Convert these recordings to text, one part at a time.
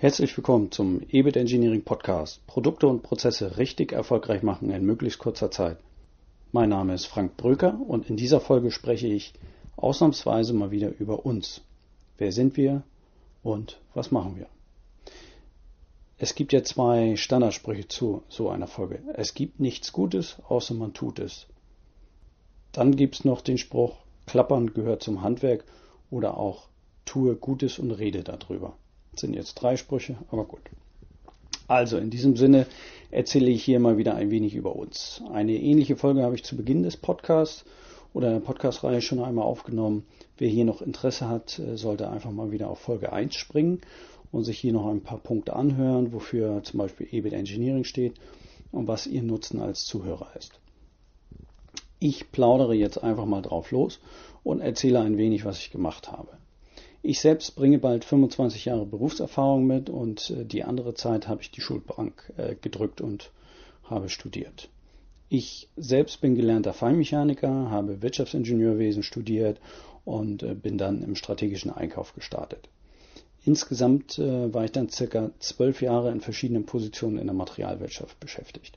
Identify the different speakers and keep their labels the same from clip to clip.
Speaker 1: Herzlich willkommen zum EBIT Engineering Podcast. Produkte und Prozesse richtig erfolgreich machen in möglichst kurzer Zeit. Mein Name ist Frank Bröker und in dieser Folge spreche ich ausnahmsweise mal wieder über uns. Wer sind wir und was machen wir? Es gibt ja zwei Standardsprüche zu so einer Folge. Es gibt nichts Gutes, außer man tut es. Dann gibt es noch den Spruch, Klappern gehört zum Handwerk oder auch tue Gutes und rede darüber. Sind jetzt drei Sprüche, aber gut. Also in diesem Sinne erzähle ich hier mal wieder ein wenig über uns. Eine ähnliche Folge habe ich zu Beginn des Podcasts oder der Podcast-Reihe schon einmal aufgenommen. Wer hier noch Interesse hat, äh, sollte einfach mal wieder auf Folge 1 springen und sich hier noch ein paar Punkte anhören, wofür zum Beispiel EBIT Engineering steht und was ihr Nutzen als Zuhörer ist. Ich plaudere jetzt einfach mal drauf los und erzähle ein wenig, was ich gemacht habe. Ich selbst bringe bald 25 Jahre Berufserfahrung mit und äh, die andere Zeit habe ich die Schulbank äh, gedrückt und habe studiert. Ich selbst bin gelernter Feinmechaniker, habe Wirtschaftsingenieurwesen studiert und äh, bin dann im strategischen Einkauf gestartet. Insgesamt war ich dann circa zwölf Jahre in verschiedenen Positionen in der Materialwirtschaft beschäftigt.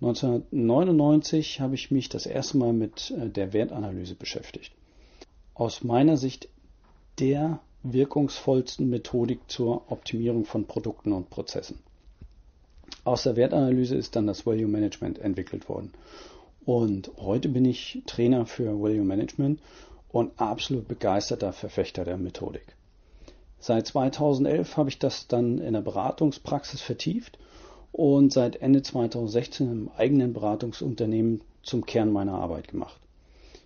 Speaker 1: 1999 habe ich mich das erste Mal mit der Wertanalyse beschäftigt. Aus meiner Sicht der wirkungsvollsten Methodik zur Optimierung von Produkten und Prozessen. Aus der Wertanalyse ist dann das Value Management entwickelt worden. Und heute bin ich Trainer für Value Management und absolut begeisterter Verfechter der Methodik. Seit 2011 habe ich das dann in der Beratungspraxis vertieft und seit Ende 2016 im eigenen Beratungsunternehmen zum Kern meiner Arbeit gemacht.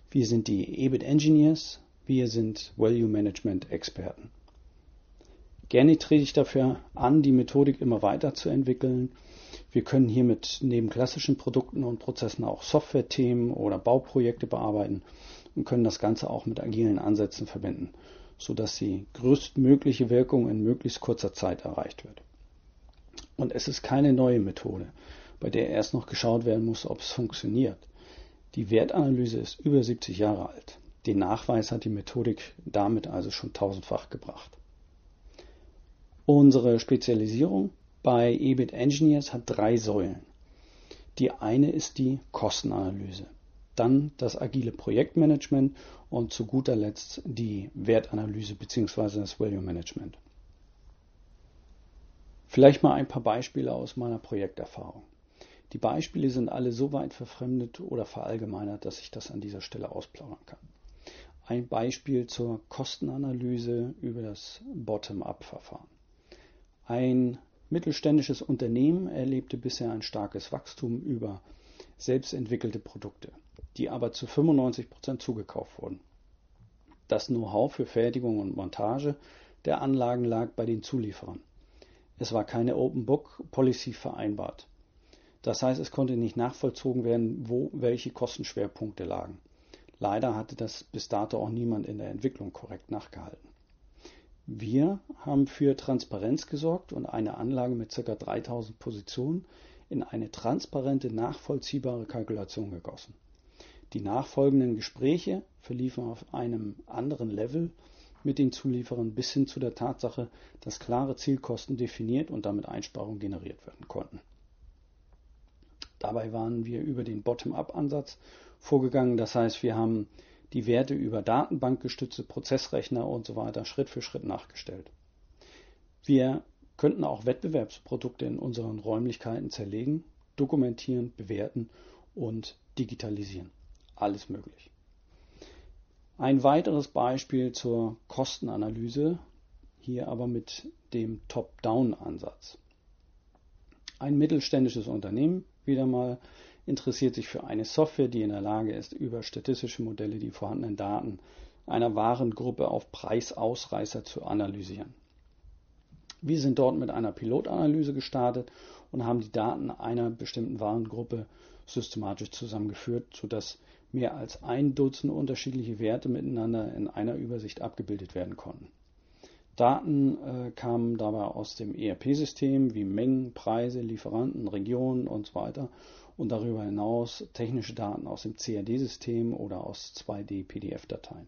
Speaker 1: Wir sind die EBIT Engineers, wir sind Value Management Experten. Gerne trete ich dafür an, die Methodik immer weiterzuentwickeln. Wir können hiermit neben klassischen Produkten und Prozessen auch Software-Themen oder Bauprojekte bearbeiten und können das Ganze auch mit agilen Ansätzen verbinden, sodass die größtmögliche Wirkung in möglichst kurzer Zeit erreicht wird. Und es ist keine neue Methode, bei der erst noch geschaut werden muss, ob es funktioniert. Die Wertanalyse ist über 70 Jahre alt. Den Nachweis hat die Methodik damit also schon tausendfach gebracht. Unsere Spezialisierung bei EBIT Engineers hat drei Säulen. Die eine ist die Kostenanalyse, dann das agile Projektmanagement und zu guter Letzt die Wertanalyse bzw. das Value Management. Vielleicht mal ein paar Beispiele aus meiner Projekterfahrung. Die Beispiele sind alle so weit verfremdet oder verallgemeinert, dass ich das an dieser Stelle ausplaudern kann. Ein Beispiel zur Kostenanalyse über das Bottom-up-Verfahren. Ein mittelständisches Unternehmen erlebte bisher ein starkes Wachstum über selbstentwickelte Produkte, die aber zu 95 Prozent zugekauft wurden. Das Know-how für Fertigung und Montage der Anlagen lag bei den Zulieferern. Es war keine Open Book Policy vereinbart. Das heißt, es konnte nicht nachvollzogen werden, wo welche Kostenschwerpunkte lagen. Leider hatte das bis dato auch niemand in der Entwicklung korrekt nachgehalten. Wir haben für Transparenz gesorgt und eine Anlage mit ca. 3000 Positionen in eine transparente, nachvollziehbare Kalkulation gegossen. Die nachfolgenden Gespräche verliefen auf einem anderen Level mit den Zulieferern bis hin zu der Tatsache, dass klare Zielkosten definiert und damit Einsparungen generiert werden konnten. Dabei waren wir über den Bottom-up-Ansatz vorgegangen. Das heißt, wir haben die Werte über datenbankgestützte Prozessrechner und so weiter Schritt für Schritt nachgestellt. Wir könnten auch Wettbewerbsprodukte in unseren Räumlichkeiten zerlegen, dokumentieren, bewerten und digitalisieren. Alles möglich. Ein weiteres Beispiel zur Kostenanalyse, hier aber mit dem Top-Down-Ansatz. Ein mittelständisches Unternehmen, wieder mal, interessiert sich für eine Software, die in der Lage ist, über statistische Modelle die vorhandenen Daten einer Warengruppe auf Preisausreißer zu analysieren. Wir sind dort mit einer Pilotanalyse gestartet und haben die Daten einer bestimmten Warengruppe systematisch zusammengeführt, sodass mehr als ein Dutzend unterschiedliche Werte miteinander in einer Übersicht abgebildet werden konnten. Daten äh, kamen dabei aus dem ERP-System wie Mengen, Preise, Lieferanten, Regionen und so weiter und darüber hinaus technische Daten aus dem CAD-System oder aus 2D-PDF-Dateien.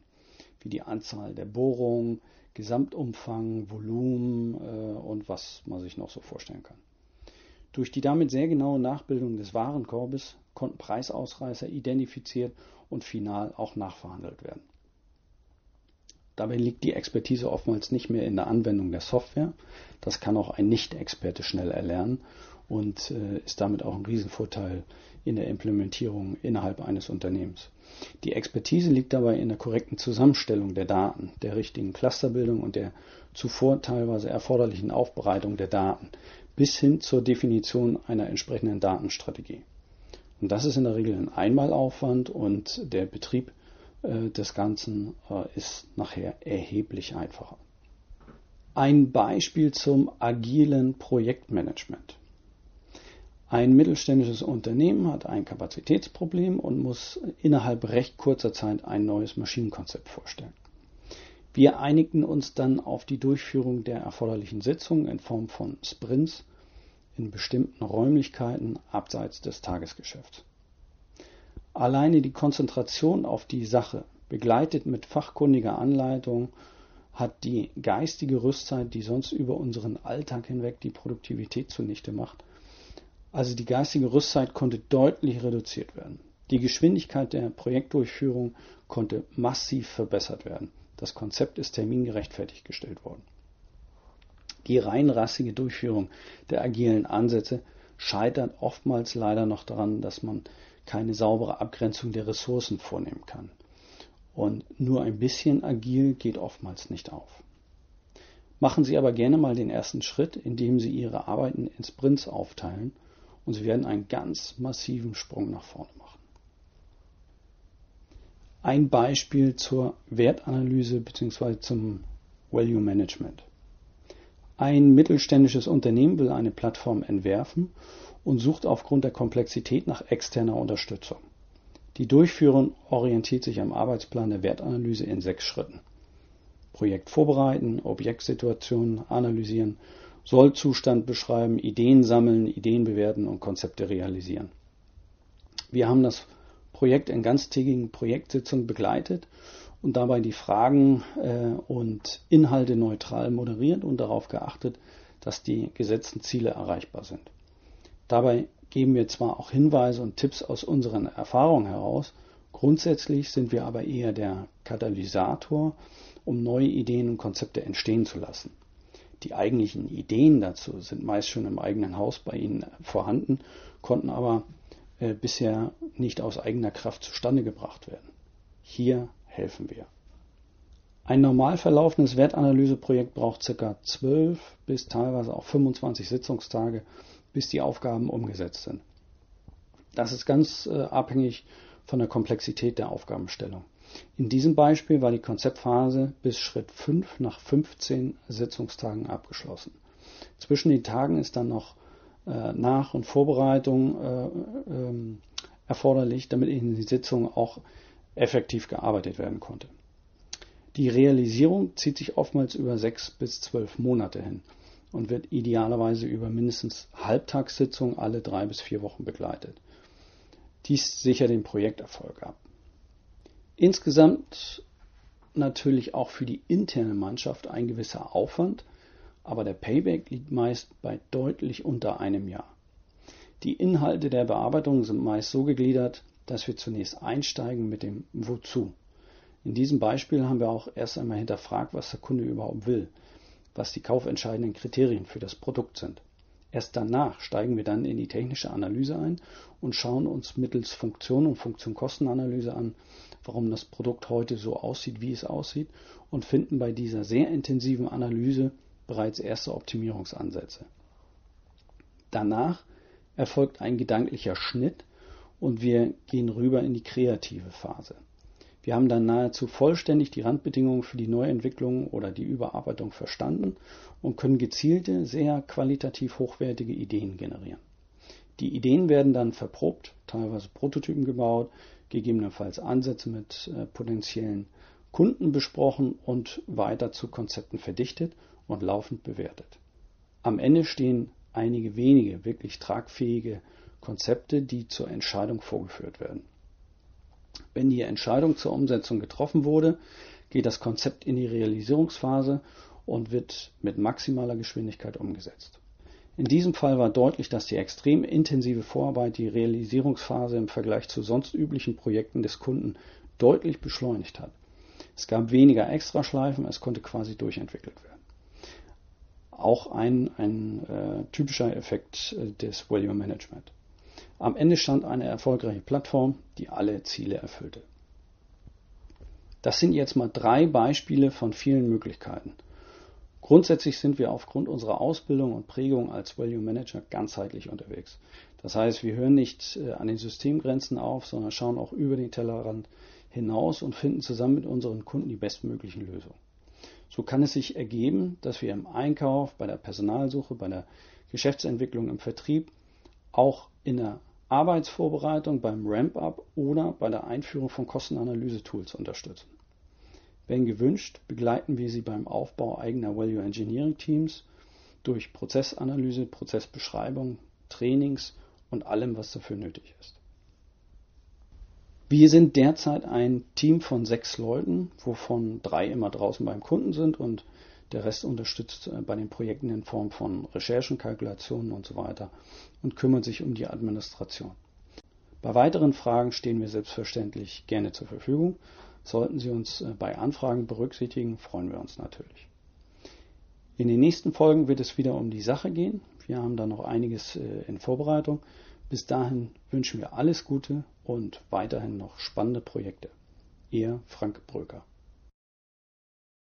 Speaker 1: wie die Anzahl der Bohrungen, Gesamtumfang, Volumen äh, und was man sich noch so vorstellen kann. Durch die damit sehr genaue Nachbildung des Warenkorbes konnten Preisausreißer identifiziert und final auch nachverhandelt werden. Dabei liegt die Expertise oftmals nicht mehr in der Anwendung der Software. Das kann auch ein Nicht-Experte schnell erlernen und äh, ist damit auch ein Riesenvorteil in der Implementierung innerhalb eines Unternehmens. Die Expertise liegt dabei in der korrekten Zusammenstellung der Daten, der richtigen Clusterbildung und der zuvor teilweise erforderlichen Aufbereitung der Daten bis hin zur Definition einer entsprechenden Datenstrategie. Und das ist in der Regel ein Einmalaufwand und der Betrieb äh, des Ganzen äh, ist nachher erheblich einfacher. Ein Beispiel zum agilen Projektmanagement. Ein mittelständisches Unternehmen hat ein Kapazitätsproblem und muss innerhalb recht kurzer Zeit ein neues Maschinenkonzept vorstellen. Wir einigten uns dann auf die Durchführung der erforderlichen Sitzungen in Form von Sprints in bestimmten Räumlichkeiten abseits des Tagesgeschäfts. Alleine die Konzentration auf die Sache, begleitet mit fachkundiger Anleitung, hat die geistige Rüstzeit, die sonst über unseren Alltag hinweg die Produktivität zunichte macht, also die geistige Rüstzeit konnte deutlich reduziert werden. Die Geschwindigkeit der Projektdurchführung konnte massiv verbessert werden. Das Konzept ist termingerecht fertiggestellt worden. Die reinrassige Durchführung der agilen Ansätze scheitert oftmals leider noch daran, dass man keine saubere Abgrenzung der Ressourcen vornehmen kann. Und nur ein bisschen agil geht oftmals nicht auf. Machen Sie aber gerne mal den ersten Schritt, indem Sie Ihre Arbeiten in Sprints aufteilen und Sie werden einen ganz massiven Sprung nach vorne machen. Ein Beispiel zur Wertanalyse bzw. zum Value Management. Ein mittelständisches Unternehmen will eine Plattform entwerfen und sucht aufgrund der Komplexität nach externer Unterstützung. Die Durchführung orientiert sich am Arbeitsplan der Wertanalyse in sechs Schritten. Projekt vorbereiten, Objektsituationen analysieren, Sollzustand beschreiben, Ideen sammeln, Ideen bewerten und Konzepte realisieren. Wir haben das Projekt in ganztägigen Projektsitzungen begleitet und dabei die Fragen äh, und Inhalte neutral moderiert und darauf geachtet, dass die gesetzten Ziele erreichbar sind. Dabei geben wir zwar auch Hinweise und Tipps aus unseren Erfahrungen heraus, grundsätzlich sind wir aber eher der Katalysator, um neue Ideen und Konzepte entstehen zu lassen. Die eigentlichen Ideen dazu sind meist schon im eigenen Haus bei Ihnen vorhanden, konnten aber äh, bisher nicht aus eigener Kraft zustande gebracht werden. Hier helfen wir. Ein normal verlaufendes Wertanalyseprojekt braucht ca. 12 bis teilweise auch 25 Sitzungstage, bis die Aufgaben umgesetzt sind. Das ist ganz äh, abhängig von der Komplexität der Aufgabenstellung. In diesem Beispiel war die Konzeptphase bis Schritt 5 nach 15 Sitzungstagen abgeschlossen. Zwischen den Tagen ist dann noch äh, Nach- und Vorbereitung äh, ähm, erforderlich, damit in die Sitzung auch effektiv gearbeitet werden konnte. Die Realisierung zieht sich oftmals über sechs bis zwölf Monate hin und wird idealerweise über mindestens Halbtagssitzungen alle drei bis vier Wochen begleitet. Dies sichert den Projekterfolg ab. Insgesamt natürlich auch für die interne Mannschaft ein gewisser Aufwand, aber der Payback liegt meist bei deutlich unter einem Jahr. Die Inhalte der Bearbeitung sind meist so gegliedert, dass wir zunächst einsteigen mit dem Wozu. In diesem Beispiel haben wir auch erst einmal hinterfragt, was der Kunde überhaupt will, was die kaufentscheidenden Kriterien für das Produkt sind. Erst danach steigen wir dann in die technische Analyse ein und schauen uns mittels Funktion und Funktion-Kostenanalyse an, warum das Produkt heute so aussieht, wie es aussieht und finden bei dieser sehr intensiven Analyse bereits erste Optimierungsansätze. Danach erfolgt ein gedanklicher Schnitt und wir gehen rüber in die kreative Phase. Wir haben dann nahezu vollständig die Randbedingungen für die Neuentwicklung oder die Überarbeitung verstanden und können gezielte, sehr qualitativ hochwertige Ideen generieren. Die Ideen werden dann verprobt, teilweise Prototypen gebaut, gegebenenfalls Ansätze mit äh, potenziellen Kunden besprochen und weiter zu Konzepten verdichtet und laufend bewertet. Am Ende stehen einige wenige wirklich tragfähige Konzepte, die zur Entscheidung vorgeführt werden. Wenn die Entscheidung zur Umsetzung getroffen wurde, geht das Konzept in die Realisierungsphase und wird mit maximaler Geschwindigkeit umgesetzt. In diesem Fall war deutlich, dass die extrem intensive Vorarbeit die Realisierungsphase im Vergleich zu sonst üblichen Projekten des Kunden deutlich beschleunigt hat. Es gab weniger Extraschleifen, es konnte quasi durchentwickelt werden. Auch ein, ein äh, typischer Effekt äh, des Value Management. Am Ende stand eine erfolgreiche Plattform, die alle Ziele erfüllte. Das sind jetzt mal drei Beispiele von vielen Möglichkeiten. Grundsätzlich sind wir aufgrund unserer Ausbildung und Prägung als Value Manager ganzheitlich unterwegs. Das heißt, wir hören nicht äh, an den Systemgrenzen auf, sondern schauen auch über den Tellerrand hinaus und finden zusammen mit unseren Kunden die bestmöglichen Lösungen. So kann es sich ergeben, dass wir im Einkauf, bei der Personalsuche, bei der Geschäftsentwicklung im Vertrieb, auch in der Arbeitsvorbereitung, beim Ramp-up oder bei der Einführung von Kostenanalyse-Tools unterstützen. Wenn gewünscht, begleiten wir Sie beim Aufbau eigener Value Engineering Teams durch Prozessanalyse, Prozessbeschreibung, Trainings und allem, was dafür nötig ist. Wir sind derzeit ein Team von sechs Leuten, wovon drei immer draußen beim Kunden sind und der Rest unterstützt äh, bei den Projekten in Form von Recherchen, Kalkulationen und so weiter und kümmert sich um die Administration. Bei weiteren Fragen stehen wir selbstverständlich gerne zur Verfügung. Sollten Sie uns äh, bei Anfragen berücksichtigen, freuen wir uns natürlich. In den nächsten Folgen wird es wieder um die Sache gehen. Wir haben da noch einiges äh, in Vorbereitung. Bis dahin wünschen wir alles Gute und weiterhin noch spannende Projekte. Ihr Frank Bröker.